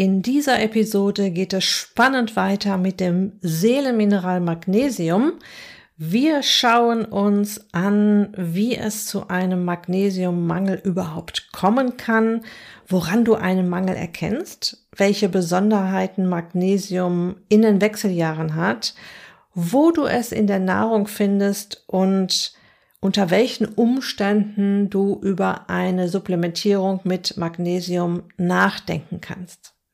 In dieser Episode geht es spannend weiter mit dem Seelenmineral Magnesium. Wir schauen uns an, wie es zu einem Magnesiummangel überhaupt kommen kann, woran du einen Mangel erkennst, welche Besonderheiten Magnesium in den Wechseljahren hat, wo du es in der Nahrung findest und unter welchen Umständen du über eine Supplementierung mit Magnesium nachdenken kannst.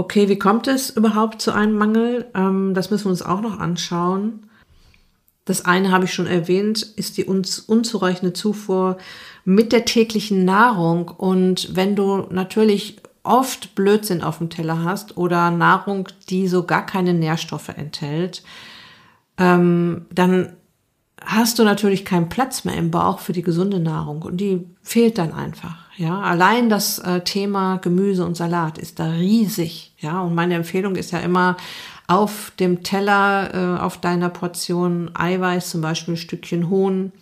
Okay, wie kommt es überhaupt zu einem Mangel? Ähm, das müssen wir uns auch noch anschauen. Das eine habe ich schon erwähnt, ist die unzureichende Zufuhr mit der täglichen Nahrung. Und wenn du natürlich oft Blödsinn auf dem Teller hast oder Nahrung, die so gar keine Nährstoffe enthält, ähm, dann hast du natürlich keinen Platz mehr im Bauch für die gesunde Nahrung und die fehlt dann einfach. Ja, allein das äh, Thema Gemüse und Salat ist da riesig. Ja, und meine Empfehlung ist ja immer auf dem Teller, äh, auf deiner Portion Eiweiß, zum Beispiel ein Stückchen Hohn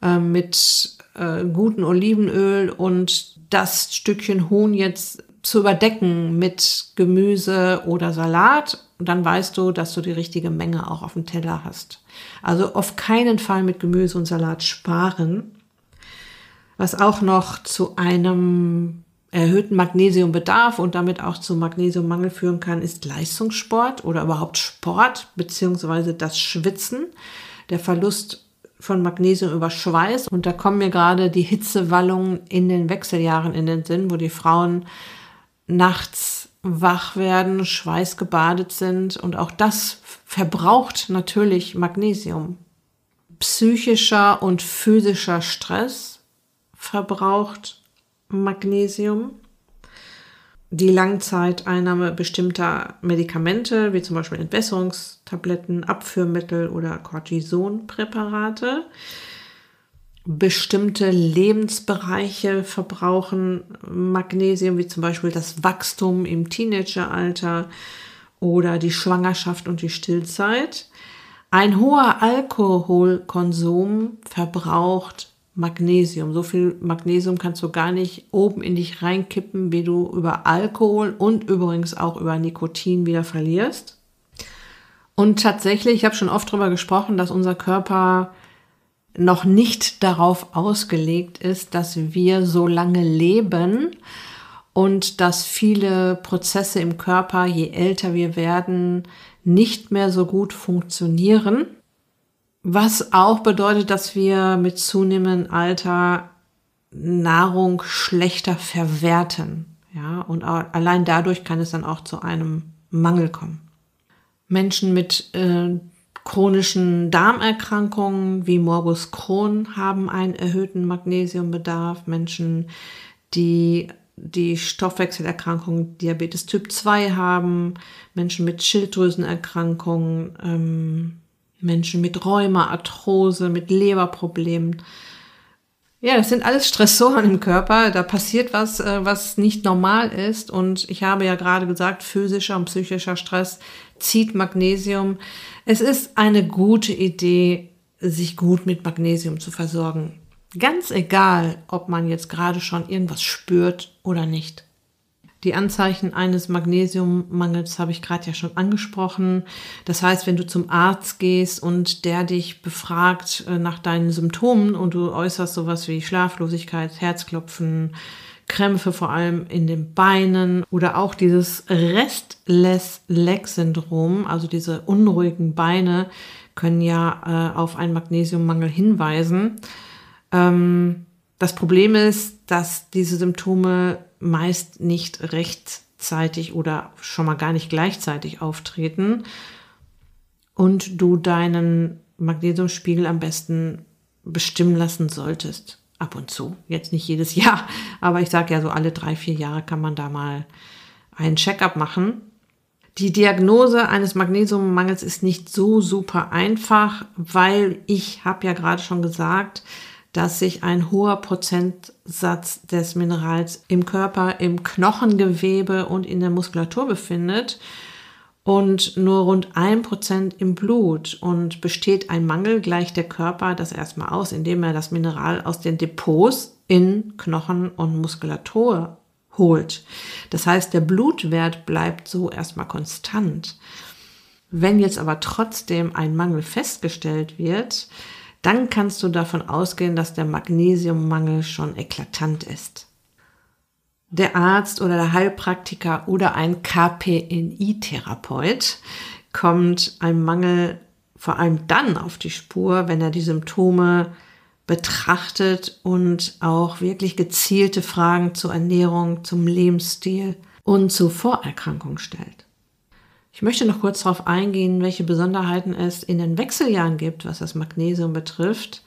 äh, mit äh, gutem Olivenöl und das Stückchen Huhn jetzt zu überdecken mit Gemüse oder Salat. Dann weißt du, dass du die richtige Menge auch auf dem Teller hast. Also auf keinen Fall mit Gemüse und Salat sparen. Was auch noch zu einem erhöhten Magnesiumbedarf und damit auch zu Magnesiummangel führen kann, ist Leistungssport oder überhaupt Sport beziehungsweise das Schwitzen. Der Verlust von Magnesium über Schweiß. Und da kommen mir gerade die Hitzewallungen in den Wechseljahren in den Sinn, wo die Frauen nachts wach werden, schweißgebadet sind. Und auch das verbraucht natürlich Magnesium. Psychischer und physischer Stress verbraucht Magnesium die Langzeiteinnahme bestimmter Medikamente, wie zum Beispiel Entwässerungstabletten, Abführmittel oder Cortisonpräparate. Bestimmte Lebensbereiche verbrauchen Magnesium, wie zum Beispiel das Wachstum im Teenageralter oder die Schwangerschaft und die Stillzeit. Ein hoher Alkoholkonsum verbraucht Magnesium. So viel Magnesium kannst du gar nicht oben in dich reinkippen, wie du über Alkohol und übrigens auch über Nikotin wieder verlierst. Und tatsächlich, ich habe schon oft darüber gesprochen, dass unser Körper noch nicht darauf ausgelegt ist, dass wir so lange leben und dass viele Prozesse im Körper, je älter wir werden, nicht mehr so gut funktionieren. Was auch bedeutet, dass wir mit zunehmendem Alter Nahrung schlechter verwerten. Ja, und allein dadurch kann es dann auch zu einem Mangel kommen. Menschen mit äh, chronischen Darmerkrankungen wie Morbus Crohn haben einen erhöhten Magnesiumbedarf. Menschen, die die Stoffwechselerkrankung Diabetes Typ 2 haben, Menschen mit Schilddrüsenerkrankungen, ähm, Menschen mit Rheuma, Arthrose, mit Leberproblemen. Ja, das sind alles Stressoren im Körper. Da passiert was, äh, was nicht normal ist. Und ich habe ja gerade gesagt, physischer und psychischer Stress zieht Magnesium. Es ist eine gute Idee, sich gut mit Magnesium zu versorgen. Ganz egal, ob man jetzt gerade schon irgendwas spürt oder nicht. Die Anzeichen eines Magnesiummangels habe ich gerade ja schon angesprochen. Das heißt, wenn du zum Arzt gehst und der dich befragt äh, nach deinen Symptomen und du äußerst sowas wie Schlaflosigkeit, Herzklopfen, Krämpfe vor allem in den Beinen oder auch dieses Restless Leg Syndrom, also diese unruhigen Beine, können ja äh, auf einen Magnesiummangel hinweisen. Ähm, das Problem ist, dass diese Symptome meist nicht rechtzeitig oder schon mal gar nicht gleichzeitig auftreten und du deinen Magnesiumspiegel am besten bestimmen lassen solltest. ab und zu, jetzt nicht jedes Jahr, aber ich sage ja so alle drei, vier Jahre kann man da mal einen Checkup machen. Die Diagnose eines Magnesiummangels ist nicht so super einfach, weil ich habe ja gerade schon gesagt, dass sich ein hoher Prozentsatz des Minerals im Körper, im Knochengewebe und in der Muskulatur befindet und nur rund ein Prozent im Blut. Und besteht ein Mangel, gleicht der Körper das erstmal aus, indem er das Mineral aus den Depots in Knochen und Muskulatur holt. Das heißt, der Blutwert bleibt so erstmal konstant. Wenn jetzt aber trotzdem ein Mangel festgestellt wird, dann kannst du davon ausgehen, dass der Magnesiummangel schon eklatant ist. Der Arzt oder der Heilpraktiker oder ein KPNI-Therapeut kommt einem Mangel vor allem dann auf die Spur, wenn er die Symptome betrachtet und auch wirklich gezielte Fragen zur Ernährung, zum Lebensstil und zur Vorerkrankung stellt. Ich möchte noch kurz darauf eingehen, welche Besonderheiten es in den Wechseljahren gibt, was das Magnesium betrifft.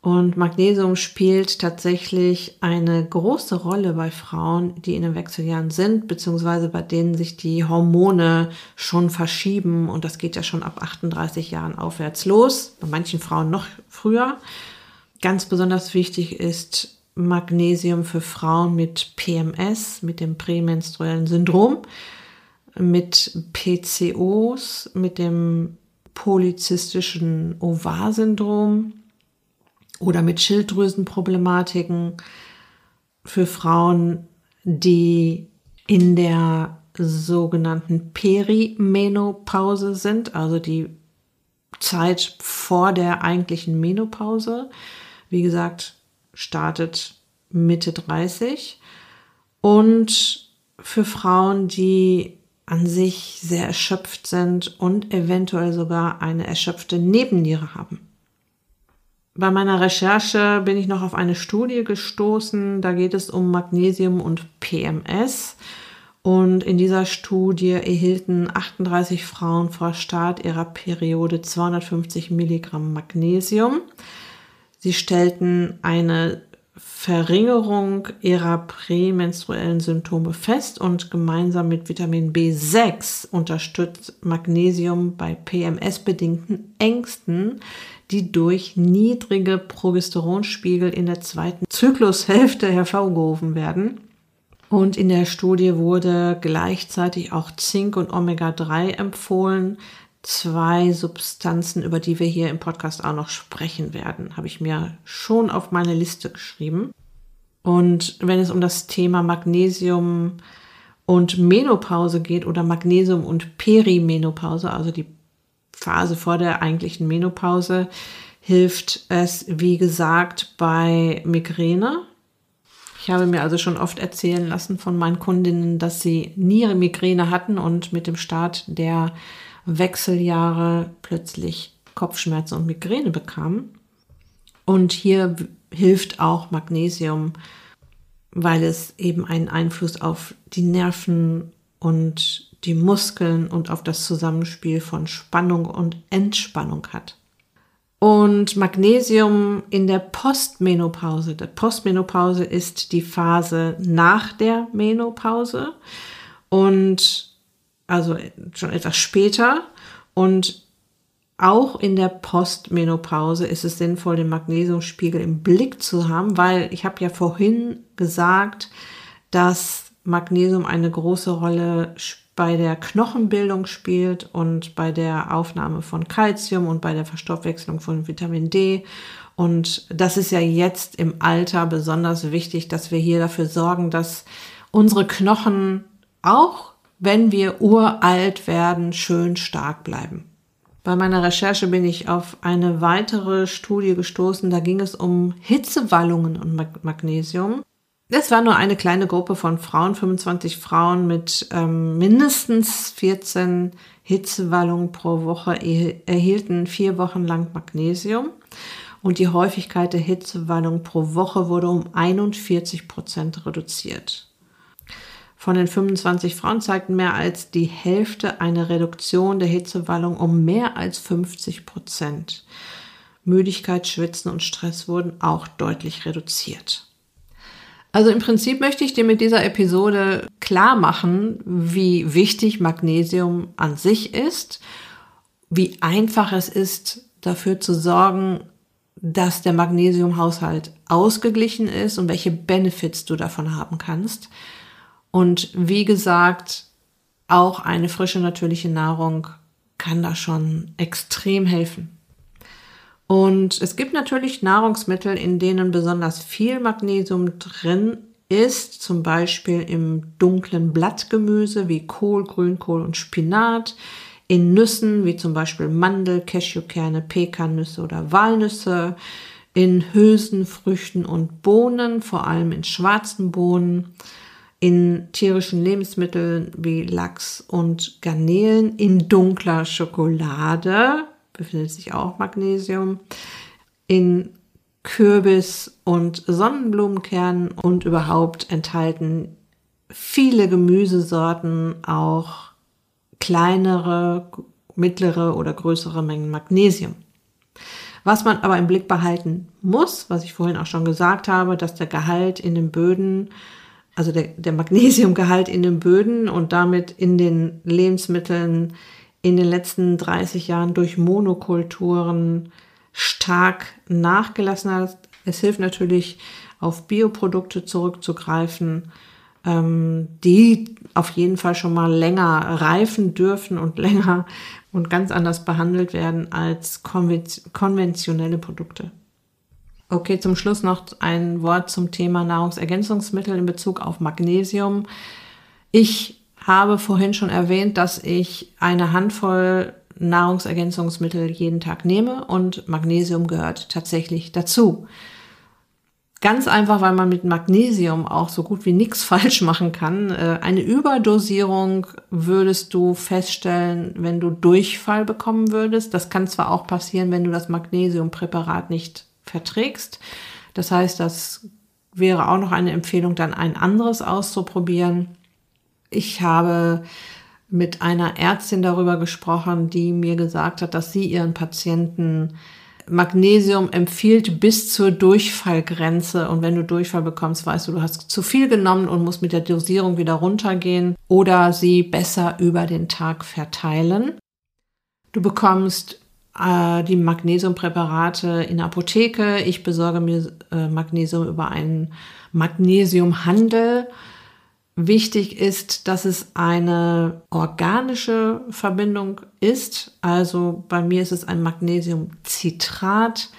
Und Magnesium spielt tatsächlich eine große Rolle bei Frauen, die in den Wechseljahren sind, beziehungsweise bei denen sich die Hormone schon verschieben. Und das geht ja schon ab 38 Jahren aufwärts los, bei manchen Frauen noch früher. Ganz besonders wichtig ist Magnesium für Frauen mit PMS, mit dem prämenstruellen Syndrom, mit PCOs, mit dem polyzystischen Ovar-Syndrom oder mit Schilddrüsenproblematiken für Frauen, die in der sogenannten Perimenopause sind, also die Zeit vor der eigentlichen Menopause wie gesagt, startet Mitte 30. Und für Frauen, die an sich sehr erschöpft sind und eventuell sogar eine erschöpfte Nebenniere haben. Bei meiner Recherche bin ich noch auf eine Studie gestoßen, da geht es um Magnesium und PMS. Und in dieser Studie erhielten 38 Frauen vor Start ihrer Periode 250 Milligramm Magnesium. Sie stellten eine Verringerung ihrer prämenstruellen Symptome fest und gemeinsam mit Vitamin B6 unterstützt Magnesium bei PMS-bedingten Ängsten, die durch niedrige Progesteronspiegel in der zweiten Zyklushälfte hervorgerufen werden. Und in der Studie wurde gleichzeitig auch Zink und Omega-3 empfohlen, zwei Substanzen, über die wir hier im Podcast auch noch sprechen werden, habe ich mir schon auf meine Liste geschrieben. Und wenn es um das Thema Magnesium und Menopause geht oder Magnesium und Perimenopause, also die Phase vor der eigentlichen Menopause, hilft es, wie gesagt, bei Migräne. Ich habe mir also schon oft erzählen lassen von meinen Kundinnen, dass sie nie Migräne hatten und mit dem Start der Wechseljahre plötzlich Kopfschmerzen und Migräne bekamen. Und hier hilft auch Magnesium, weil es eben einen Einfluss auf die Nerven und die Muskeln und auf das Zusammenspiel von Spannung und Entspannung hat. Und Magnesium in der Postmenopause. Der Postmenopause ist die Phase nach der Menopause. Und also schon etwas später. Und auch in der Postmenopause ist es sinnvoll, den Magnesiumspiegel im Blick zu haben, weil ich habe ja vorhin gesagt, dass Magnesium eine große Rolle bei der Knochenbildung spielt und bei der Aufnahme von Kalzium und bei der Verstoffwechslung von Vitamin D. Und das ist ja jetzt im Alter besonders wichtig, dass wir hier dafür sorgen, dass unsere Knochen auch wenn wir uralt werden, schön stark bleiben. Bei meiner Recherche bin ich auf eine weitere Studie gestoßen. Da ging es um Hitzewallungen und Magnesium. Es war nur eine kleine Gruppe von Frauen, 25 Frauen mit ähm, mindestens 14 Hitzewallungen pro Woche erhielten vier Wochen lang Magnesium. Und die Häufigkeit der Hitzewallung pro Woche wurde um 41 Prozent reduziert. Von den 25 Frauen zeigten mehr als die Hälfte eine Reduktion der Hitzewallung um mehr als 50 Prozent. Müdigkeit, Schwitzen und Stress wurden auch deutlich reduziert. Also im Prinzip möchte ich dir mit dieser Episode klar machen, wie wichtig Magnesium an sich ist, wie einfach es ist, dafür zu sorgen, dass der Magnesiumhaushalt ausgeglichen ist und welche Benefits du davon haben kannst. Und wie gesagt, auch eine frische natürliche Nahrung kann da schon extrem helfen. Und es gibt natürlich Nahrungsmittel, in denen besonders viel Magnesium drin ist, zum Beispiel im dunklen Blattgemüse wie Kohl, Grünkohl und Spinat, in Nüssen wie zum Beispiel Mandel, Cashewkerne, Pekannüsse oder Walnüsse, in Hülsenfrüchten und Bohnen, vor allem in schwarzen Bohnen, in tierischen Lebensmitteln wie Lachs und Garnelen, in dunkler Schokolade befindet sich auch Magnesium, in Kürbis und Sonnenblumenkernen und überhaupt enthalten viele Gemüsesorten auch kleinere, mittlere oder größere Mengen Magnesium. Was man aber im Blick behalten muss, was ich vorhin auch schon gesagt habe, dass der Gehalt in den Böden, also der, der Magnesiumgehalt in den Böden und damit in den Lebensmitteln in den letzten 30 Jahren durch Monokulturen stark nachgelassen hat. Es hilft natürlich, auf Bioprodukte zurückzugreifen ähm, die auf jeden Fall schon mal länger reifen dürfen und länger und ganz anders behandelt werden als konventionelle Produkte. Okay, zum Schluss noch ein Wort zum Thema Nahrungsergänzungsmittel in Bezug auf Magnesium. Ich habe vorhin schon erwähnt, dass ich eine Handvoll Nahrungsergänzungsmittel jeden Tag nehme und Magnesium gehört tatsächlich dazu. Ganz einfach, weil man mit Magnesium auch so gut wie nichts falsch machen kann. Äh, eine Überdosierung würdest du feststellen, wenn du Durchfall bekommen würdest. Das kann zwar auch passieren, wenn du das Magnesiumpräparat nicht verträgst. Das heißt, das wäre auch noch eine Empfehlung, dann ein anderes auszuprobieren. Ich habe mit einer Ärztin darüber gesprochen, die mir gesagt hat, dass sie ihren Patienten Magnesium empfiehlt bis zur Durchfallgrenze. Und wenn du Durchfall bekommst, weißt du, du hast zu viel genommen und musst mit der Dosierung wieder runtergehen oder sie besser über den Tag verteilen. Du bekommst äh, die Magnesiumpräparate in der Apotheke. Ich besorge mir äh, Magnesium über einen Magnesiumhandel. Wichtig ist, dass es eine organische Verbindung ist. Also bei mir ist es ein Magnesiumcitrat.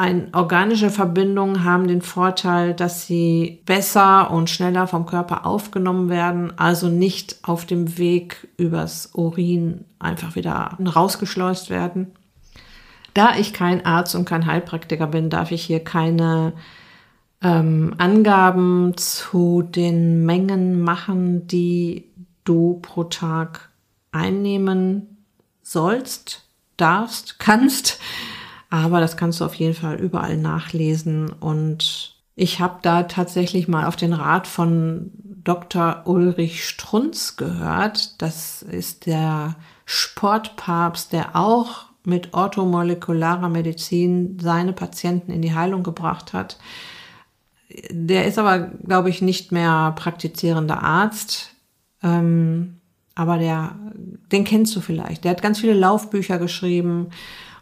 Ein organische Verbindungen haben den Vorteil, dass sie besser und schneller vom Körper aufgenommen werden, also nicht auf dem Weg übers Urin einfach wieder rausgeschleust werden. Da ich kein Arzt und kein Heilpraktiker bin, darf ich hier keine ähm, Angaben zu den Mengen machen, die du pro Tag einnehmen sollst, darfst, kannst. Aber das kannst du auf jeden Fall überall nachlesen. Und ich habe da tatsächlich mal auf den Rat von Dr. Ulrich Strunz gehört. Das ist der Sportpapst, der auch mit orthomolekularer Medizin seine Patienten in die Heilung gebracht hat. Der ist aber, glaube ich, nicht mehr praktizierender Arzt. Ähm, aber der, den kennst du vielleicht. Der hat ganz viele Laufbücher geschrieben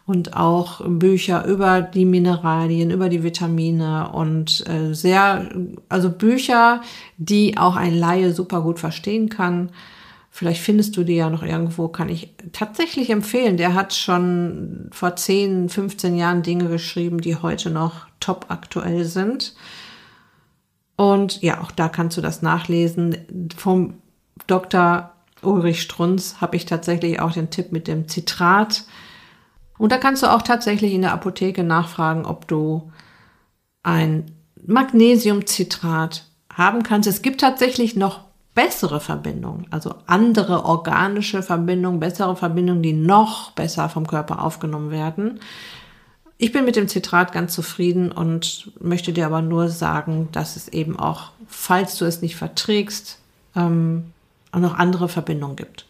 und auch Bücher über die Mineralien, über die Vitamine und äh, sehr, also Bücher, die auch ein Laie super gut verstehen kann. Vielleicht findest du die ja noch irgendwo, kann ich tatsächlich empfehlen. Der hat schon vor 10, 15 Jahren Dinge geschrieben, die heute noch top aktuell sind. Und ja, auch da kannst du das nachlesen. Vom Dr. Ulrich Strunz habe ich tatsächlich auch den Tipp mit dem Zitrat. Und da kannst du auch tatsächlich in der Apotheke nachfragen, ob du ein Magnesiumcitrat haben kannst. Es gibt tatsächlich noch bessere Verbindungen, also andere organische Verbindungen, bessere Verbindungen, die noch besser vom Körper aufgenommen werden. Ich bin mit dem Zitrat ganz zufrieden und möchte dir aber nur sagen, dass es eben auch, falls du es nicht verträgst, ähm, auch noch andere Verbindungen gibt.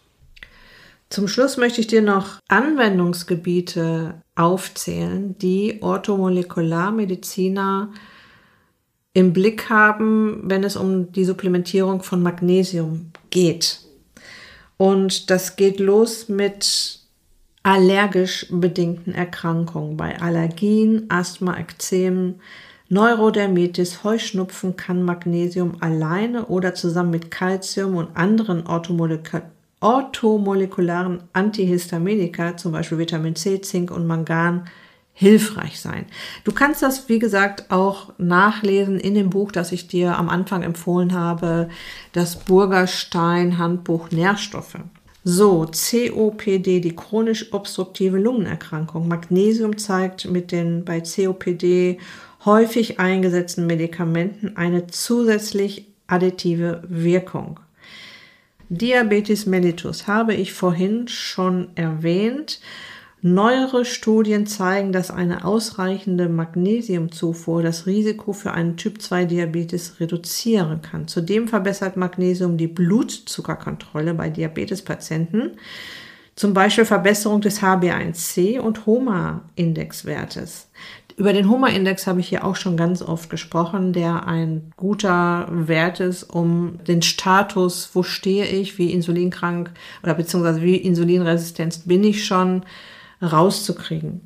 Zum Schluss möchte ich dir noch Anwendungsgebiete aufzählen, die Orthomolekularmediziner im Blick haben, wenn es um die Supplementierung von Magnesium geht. Und das geht los mit allergisch bedingten Erkrankungen. Bei Allergien, Asthma, Ekzemen, Neurodermitis, Heuschnupfen kann Magnesium alleine oder zusammen mit Calcium und anderen orthomolekularen Antihistaminika, zum Beispiel Vitamin C, Zink und Mangan, hilfreich sein. Du kannst das, wie gesagt, auch nachlesen in dem Buch, das ich dir am Anfang empfohlen habe, das Burgerstein Handbuch Nährstoffe. So, COPD, die chronisch obstruktive Lungenerkrankung. Magnesium zeigt mit den bei COPD häufig eingesetzten Medikamenten eine zusätzlich additive Wirkung. Diabetes mellitus habe ich vorhin schon erwähnt. Neuere Studien zeigen, dass eine ausreichende Magnesiumzufuhr das Risiko für einen Typ-2-Diabetes reduzieren kann. Zudem verbessert Magnesium die Blutzuckerkontrolle bei Diabetespatienten, zum Beispiel Verbesserung des HB1C und HOMA-Indexwertes. Über den HOMA-Index habe ich hier auch schon ganz oft gesprochen, der ein guter Wert ist, um den Status, wo stehe ich, wie insulinkrank oder beziehungsweise wie insulinresistent bin ich schon, rauszukriegen.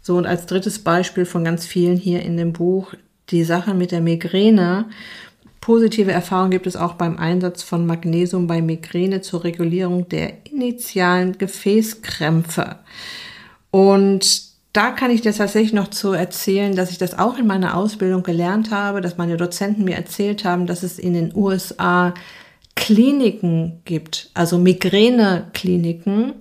So, und als drittes Beispiel von ganz vielen hier in dem Buch die Sache mit der Migräne. Positive Erfahrungen gibt es auch beim Einsatz von Magnesium bei Migräne zur Regulierung der initialen Gefäßkrämpfe. Und da kann ich dir tatsächlich noch zu erzählen, dass ich das auch in meiner Ausbildung gelernt habe, dass meine Dozenten mir erzählt haben, dass es in den USA Kliniken gibt, also Migräne-Kliniken,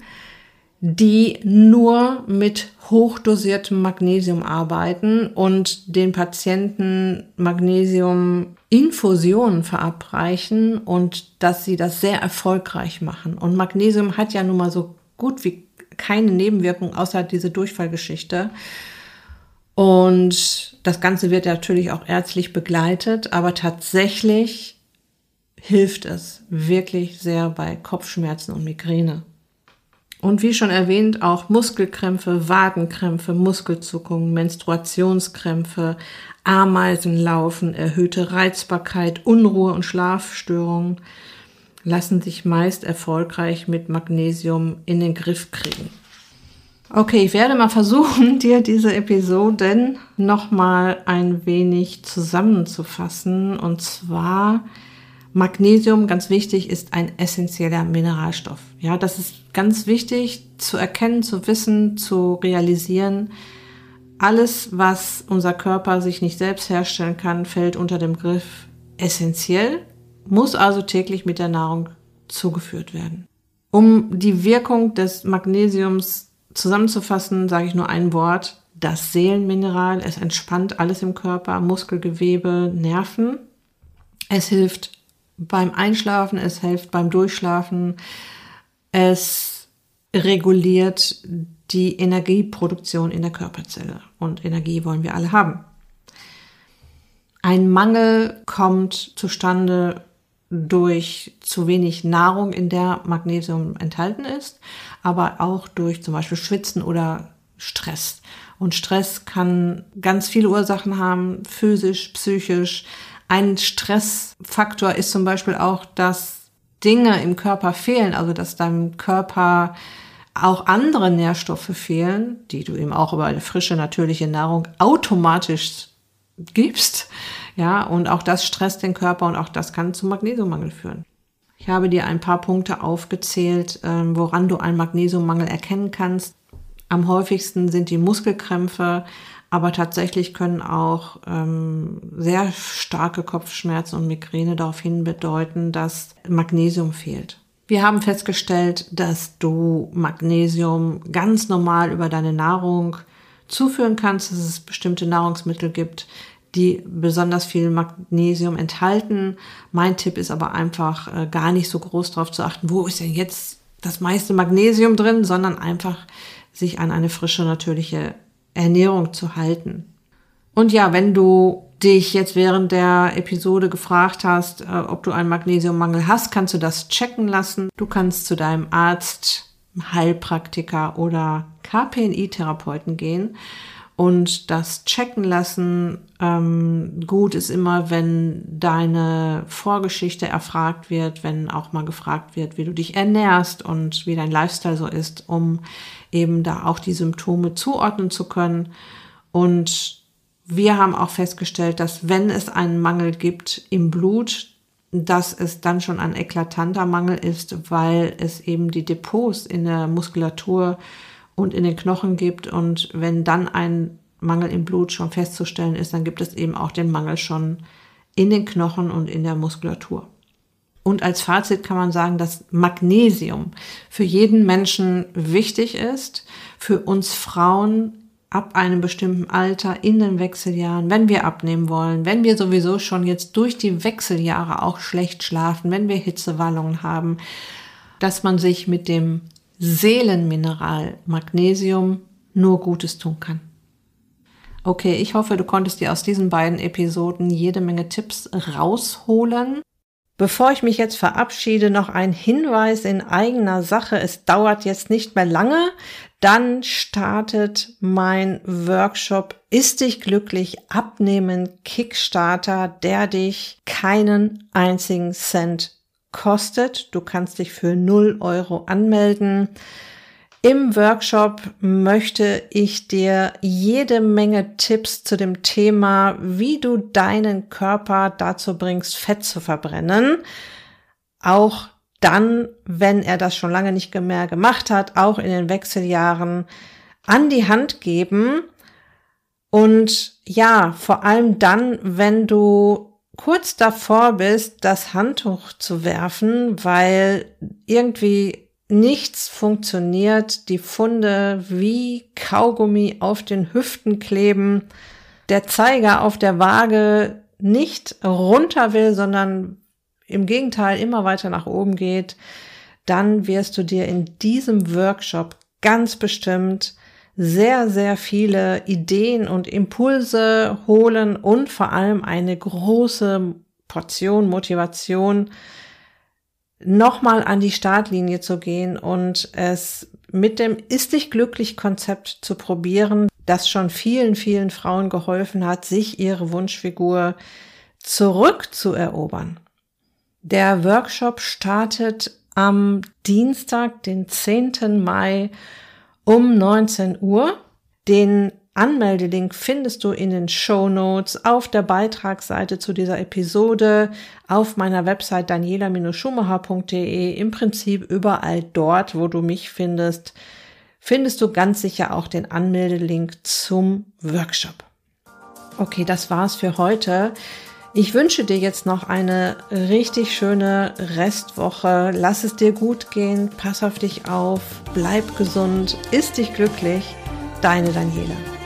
die nur mit hochdosiertem Magnesium arbeiten und den Patienten Magnesium-Infusionen verabreichen und dass sie das sehr erfolgreich machen. Und Magnesium hat ja nun mal so gut wie keine Nebenwirkung außer diese Durchfallgeschichte. Und das Ganze wird natürlich auch ärztlich begleitet, aber tatsächlich hilft es wirklich sehr bei Kopfschmerzen und Migräne. Und wie schon erwähnt, auch Muskelkrämpfe, Wadenkrämpfe, Muskelzuckungen, Menstruationskrämpfe, Ameisenlaufen, erhöhte Reizbarkeit, Unruhe und Schlafstörungen lassen sich meist erfolgreich mit Magnesium in den Griff kriegen. Okay, ich werde mal versuchen, dir diese Episoden nochmal ein wenig zusammenzufassen. Und zwar Magnesium, ganz wichtig, ist ein essentieller Mineralstoff. Ja, das ist ganz wichtig zu erkennen, zu wissen, zu realisieren. Alles, was unser Körper sich nicht selbst herstellen kann, fällt unter dem Griff essentiell, muss also täglich mit der Nahrung zugeführt werden. Um die Wirkung des Magnesiums zusammenzufassen, sage ich nur ein Wort. Das Seelenmineral, es entspannt alles im Körper, Muskelgewebe, Nerven. Es hilft beim Einschlafen, es hilft beim Durchschlafen, es reguliert die Energieproduktion in der Körperzelle und Energie wollen wir alle haben. Ein Mangel kommt zustande durch zu wenig Nahrung, in der Magnesium enthalten ist, aber auch durch zum Beispiel Schwitzen oder Stress. Und Stress kann ganz viele Ursachen haben, physisch, psychisch, ein Stressfaktor ist zum Beispiel auch, dass Dinge im Körper fehlen, also dass deinem Körper auch andere Nährstoffe fehlen, die du ihm auch über eine frische, natürliche Nahrung automatisch gibst. Ja, und auch das stresst den Körper und auch das kann zu Magnesiummangel führen. Ich habe dir ein paar Punkte aufgezählt, ähm, woran du einen Magnesiummangel erkennen kannst. Am häufigsten sind die Muskelkrämpfe, aber tatsächlich können auch ähm, sehr starke Kopfschmerzen und Migräne darauf hin bedeuten, dass Magnesium fehlt. Wir haben festgestellt, dass du Magnesium ganz normal über deine Nahrung zuführen kannst, dass es bestimmte Nahrungsmittel gibt, die besonders viel Magnesium enthalten. Mein Tipp ist aber einfach äh, gar nicht so groß darauf zu achten, wo ist denn jetzt das meiste Magnesium drin, sondern einfach sich an eine frische, natürliche Ernährung zu halten. Und ja, wenn du dich jetzt während der Episode gefragt hast, äh, ob du einen Magnesiummangel hast, kannst du das checken lassen. Du kannst zu deinem Arzt, Heilpraktiker oder KPNI-Therapeuten gehen und das checken lassen. Ähm, gut ist immer, wenn deine Vorgeschichte erfragt wird, wenn auch mal gefragt wird, wie du dich ernährst und wie dein Lifestyle so ist, um eben da auch die Symptome zuordnen zu können. Und wir haben auch festgestellt, dass wenn es einen Mangel gibt im Blut, dass es dann schon ein eklatanter Mangel ist, weil es eben die Depots in der Muskulatur und in den Knochen gibt. Und wenn dann ein Mangel im Blut schon festzustellen ist, dann gibt es eben auch den Mangel schon in den Knochen und in der Muskulatur. Und als Fazit kann man sagen, dass Magnesium für jeden Menschen wichtig ist, für uns Frauen ab einem bestimmten Alter in den Wechseljahren, wenn wir abnehmen wollen, wenn wir sowieso schon jetzt durch die Wechseljahre auch schlecht schlafen, wenn wir Hitzewallungen haben, dass man sich mit dem Seelenmineral Magnesium nur Gutes tun kann. Okay, ich hoffe, du konntest dir aus diesen beiden Episoden jede Menge Tipps rausholen. Bevor ich mich jetzt verabschiede, noch ein Hinweis in eigener Sache. Es dauert jetzt nicht mehr lange. Dann startet mein Workshop Ist dich glücklich abnehmen Kickstarter, der dich keinen einzigen Cent kostet. Du kannst dich für 0 Euro anmelden. Im Workshop möchte ich dir jede Menge Tipps zu dem Thema, wie du deinen Körper dazu bringst, Fett zu verbrennen. Auch dann, wenn er das schon lange nicht mehr gemacht hat, auch in den Wechseljahren an die Hand geben. Und ja, vor allem dann, wenn du kurz davor bist, das Handtuch zu werfen, weil irgendwie nichts funktioniert, die Funde wie Kaugummi auf den Hüften kleben, der Zeiger auf der Waage nicht runter will, sondern im Gegenteil immer weiter nach oben geht, dann wirst du dir in diesem Workshop ganz bestimmt sehr, sehr viele Ideen und Impulse holen und vor allem eine große Portion Motivation, nochmal an die Startlinie zu gehen und es mit dem Ist dich glücklich Konzept zu probieren, das schon vielen, vielen Frauen geholfen hat, sich ihre Wunschfigur zurückzuerobern. Der Workshop startet am Dienstag, den 10. Mai um 19 Uhr. Den Anmeldelink findest du in den Show Notes auf der Beitragsseite zu dieser Episode, auf meiner Website daniela-schumacher.de, im Prinzip überall dort, wo du mich findest, findest du ganz sicher auch den Anmeldelink zum Workshop. Okay, das war's für heute. Ich wünsche dir jetzt noch eine richtig schöne Restwoche. Lass es dir gut gehen, pass auf dich auf, bleib gesund, ist dich glücklich. Deine Daniela.